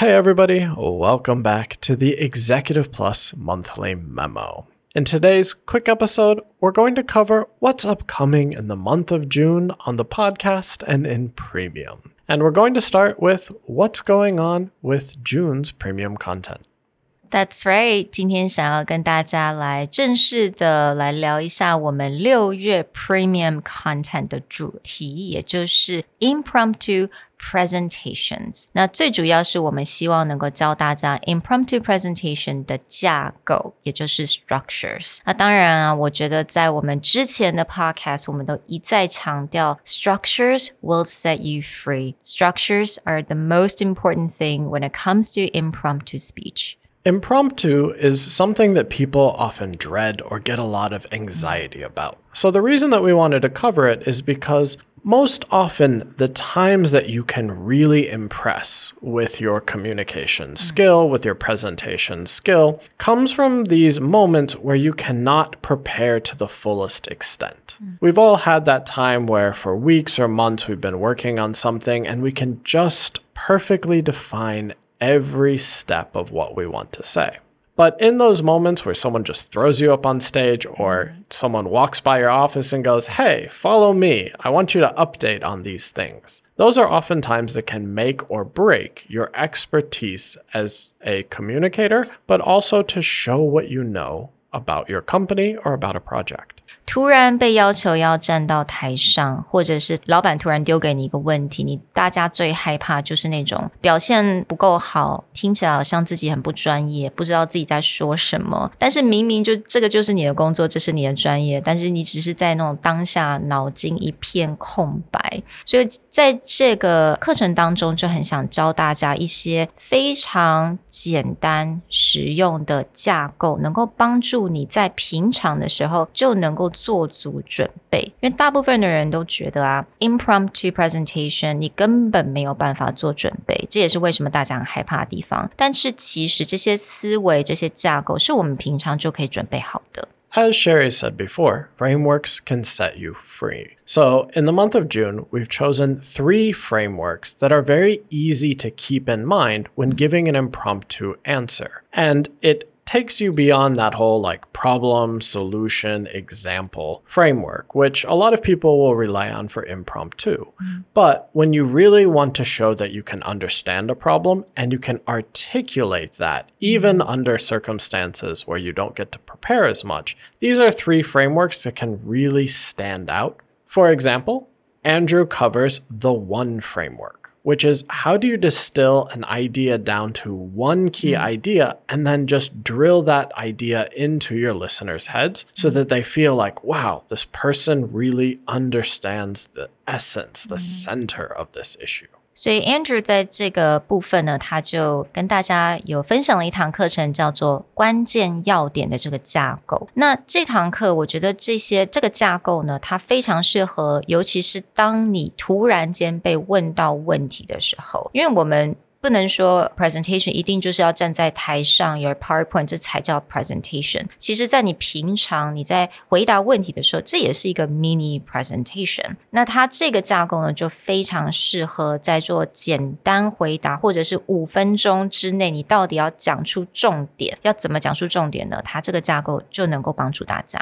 Hey, everybody, welcome back to the Executive Plus Monthly Memo. In today's quick episode, we're going to cover what's upcoming in the month of June on the podcast and in premium. And we're going to start with what's going on with June's premium content. That's right，今天想要跟大家来正式的来聊一下我们六月 Premium Content 的主题，也就是 Impromptu presentations。那最主要是我们希望能够教大家 impromptu presentation 的架构，也就是 structures。那当然啊，我觉得在我们之前的 podcast，我们都一再强调 structures will set you free. Structures are the most important thing when it comes to impromptu speech. Impromptu is something that people often dread or get a lot of anxiety about. So, the reason that we wanted to cover it is because most often, the times that you can really impress with your communication mm. skill, with your presentation skill, comes from these moments where you cannot prepare to the fullest extent. Mm. We've all had that time where, for weeks or months, we've been working on something and we can just perfectly define every step of what we want to say. But in those moments where someone just throws you up on stage or mm-hmm. someone walks by your office and goes, Hey, follow me. I want you to update on these things. Those are often times that can make or break your expertise as a communicator, but also to show what you know about your company or about a project. 突然被要求要站到台上，或者是老板突然丢给你一个问题，你大家最害怕就是那种表现不够好，听起来好像自己很不专业，不知道自己在说什么。但是明明就这个就是你的工作，这是你的专业，但是你只是在那种当下脑筋一片空白。所以在这个课程当中，就很想教大家一些非常简单实用的架构，能够帮助你在平常的时候就能。做足准备，因为大部分的人都觉得啊，impromptu presentation 你根本没有办法做准备，这也是为什么大家很害怕的地方。但是其实这些思维、这些架构是我们平常就可以准备好的。As Sherry said before, frameworks can set you free. So, in the month of June, we've chosen three frameworks that are very easy to keep in mind when giving an impromptu answer. And it takes you beyond that whole like problem, solution, example framework, which a lot of people will rely on for impromptu. Mm. But when you really want to show that you can understand a problem and you can articulate that, even mm. under circumstances where you don't get to prepare as much, these are three frameworks that can really stand out. For example, Andrew covers the one framework which is how do you distill an idea down to one key mm. idea and then just drill that idea into your listeners' heads so mm. that they feel like, wow, this person really understands the essence, the mm. center of this issue. 所以 Andrew 在这个部分呢，他就跟大家有分享了一堂课程，叫做关键要点的这个架构。那这堂课，我觉得这些这个架构呢，它非常适合，尤其是当你突然间被问到问题的时候，因为我们。不能说 presentation 一定就是要站在台上有 PowerPoint 这才叫 presentation。其实，在你平常你在回答问题的时候，这也是一个 mini presentation。那它这个架构呢，就非常适合在做简单回答，或者是五分钟之内，你到底要讲出重点，要怎么讲出重点呢？它这个架构就能够帮助大家。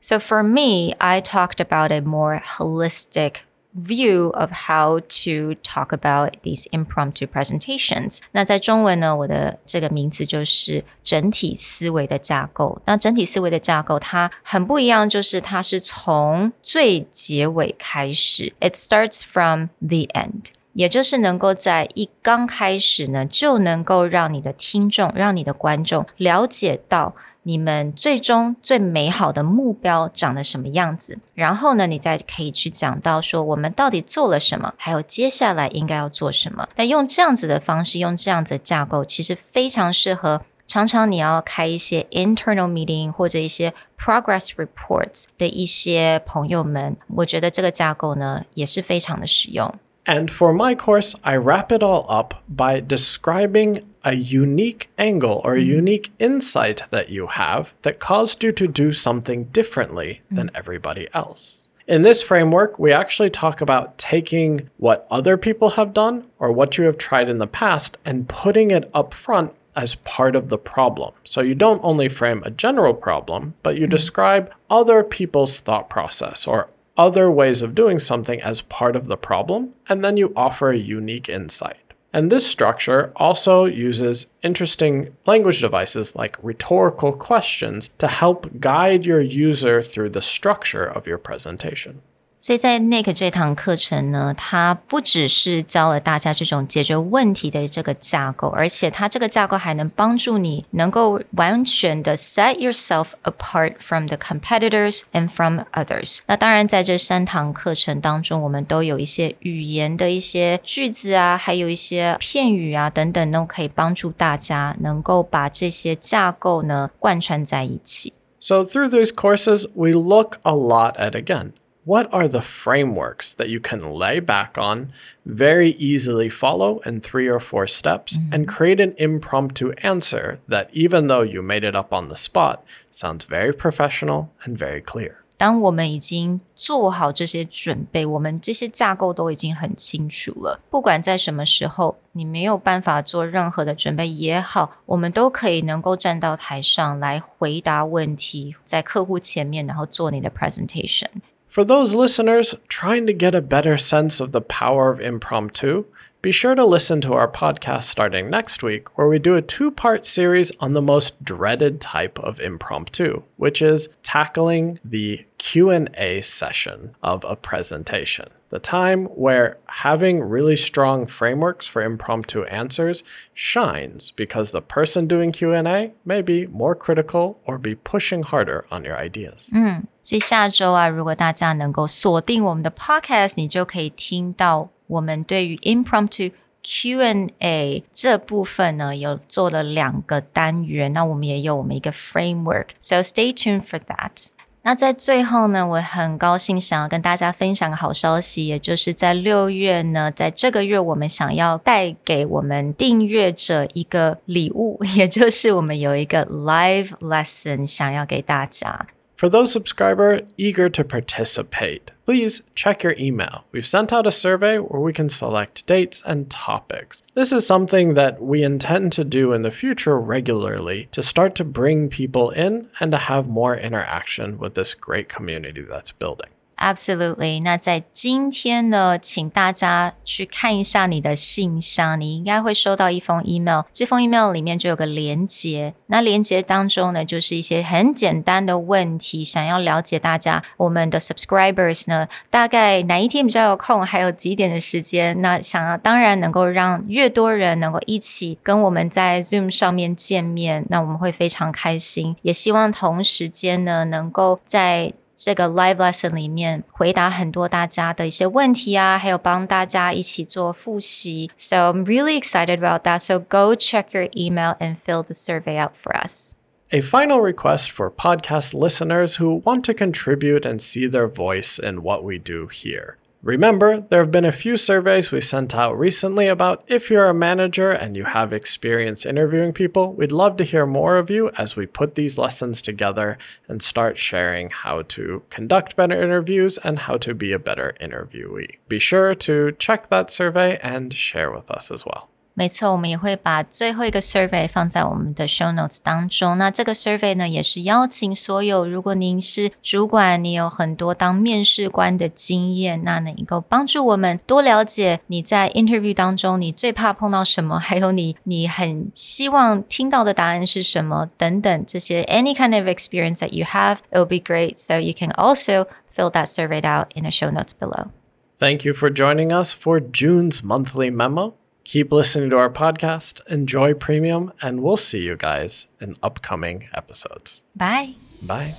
So for me, I talked about a more holistic view of how to talk about these impromptu presentations。那在中文呢，我的这个名字就是整体思维的架构。那整体思维的架构它很不一样，就是它是从最结尾开始，it starts from the end。也就是能够在一刚开始呢，就能够让你的听众、让你的观众了解到你们最终最美好的目标长得什么样子？然后呢，你再可以去讲到说我们到底做了什么，还有接下来应该要做什么。那用这样子的方式，用这样子的架构，其实非常适合常常你要开一些 internal meeting 或者一些 progress reports 的一些朋友们。我觉得这个架构呢，也是非常的实用。And for my course, I wrap it all up by describing a unique angle or a mm. unique insight that you have that caused you to do something differently than everybody else. In this framework, we actually talk about taking what other people have done or what you have tried in the past and putting it up front as part of the problem. So you don't only frame a general problem, but you describe other people's thought process or other ways of doing something as part of the problem, and then you offer a unique insight. And this structure also uses interesting language devices like rhetorical questions to help guide your user through the structure of your presentation. 所以在 Nick 这堂课程呢，它不只是教了大家这种解决问题的这个架构，而且它这个架构还能帮助你能够完全的 set yourself apart from the competitors and from others。那当然，在这三堂课程当中，我们都有一些语言的一些句子啊，还有一些片语啊等等，都可以帮助大家能够把这些架构呢贯穿在一起。So through these courses, we look a lot at again what are the frameworks that you can lay back on, very easily follow in three or four steps, mm-hmm. and create an impromptu answer that, even though you made it up on the spot, sounds very professional and very clear. 当我们已经做好这些准备，我们这些架构都已经很清楚了。不管在什么时候，你没有办法做任何的准备也好，我们都可以能够站到台上来回答问题，在客户前面，然后做你的 presentation。 For those listeners trying to get a better sense of the power of impromptu, be sure to listen to our podcast starting next week where we do a two-part series on the most dreaded type of impromptu, which is tackling the Q&A session of a presentation the time where having really strong frameworks for impromptu answers shines because the person doing Q&A may be more critical or be pushing harder on your ideas. 嗯，所以下周啊，如果大家能够锁定我们的 podcast，你就可以听到我们对于 impromptu Q&A 这部分呢，有做了两个单元，那我们也有我们一个 framework，so stay tuned for that。那在最后呢，我很高兴想要跟大家分享个好消息，也就是在六月呢，在这个月我们想要带给我们订阅者一个礼物，也就是我们有一个 live lesson 想要给大家。For those subscribers eager to participate, please check your email. We've sent out a survey where we can select dates and topics. This is something that we intend to do in the future regularly to start to bring people in and to have more interaction with this great community that's building. Absolutely。那在今天呢，请大家去看一下你的信箱，你应该会收到一封 email。这封 email 里面就有个连接，那连接当中呢，就是一些很简单的问题，想要了解大家我们的 subscribers 呢，大概哪一天比较有空，还有几点的时间。那想要当然能够让越多人能够一起跟我们在 Zoom 上面见面，那我们会非常开心。也希望同时间呢，能够在这个 live lesson 里面回答很多大家的一些问题啊，还有帮大家一起做复习。So I'm really excited about that. So go check your email and fill the survey out for us. A final request for podcast listeners who want to contribute and see their voice in what we do here. Remember, there have been a few surveys we sent out recently about if you're a manager and you have experience interviewing people, we'd love to hear more of you as we put these lessons together and start sharing how to conduct better interviews and how to be a better interviewee. Be sure to check that survey and share with us as well. 没错，我们也会把最后一个 survey 放在我们的 show notes 当中。那这个 survey 呢，也是邀请所有，如果您是主管，你有很多当面试官的经验，那能够帮助我们多了解你在 interview 当中你最怕碰到什么，还有你你很希望听到的答案是什么等等这些 any kind of experience that you have, it will be great. So you can also fill that survey out in the show notes below. Thank you for joining us for June's monthly memo. Keep listening to our podcast, enjoy premium, and we'll see you guys in upcoming episodes. Bye. Bye.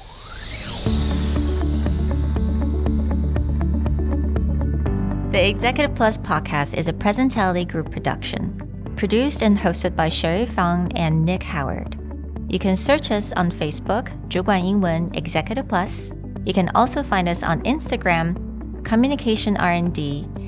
The Executive Plus podcast is a Presentality Group production, produced and hosted by Sherry Fang and Nick Howard. You can search us on Facebook, 主管英文 Executive Plus. You can also find us on Instagram, Communication R&D,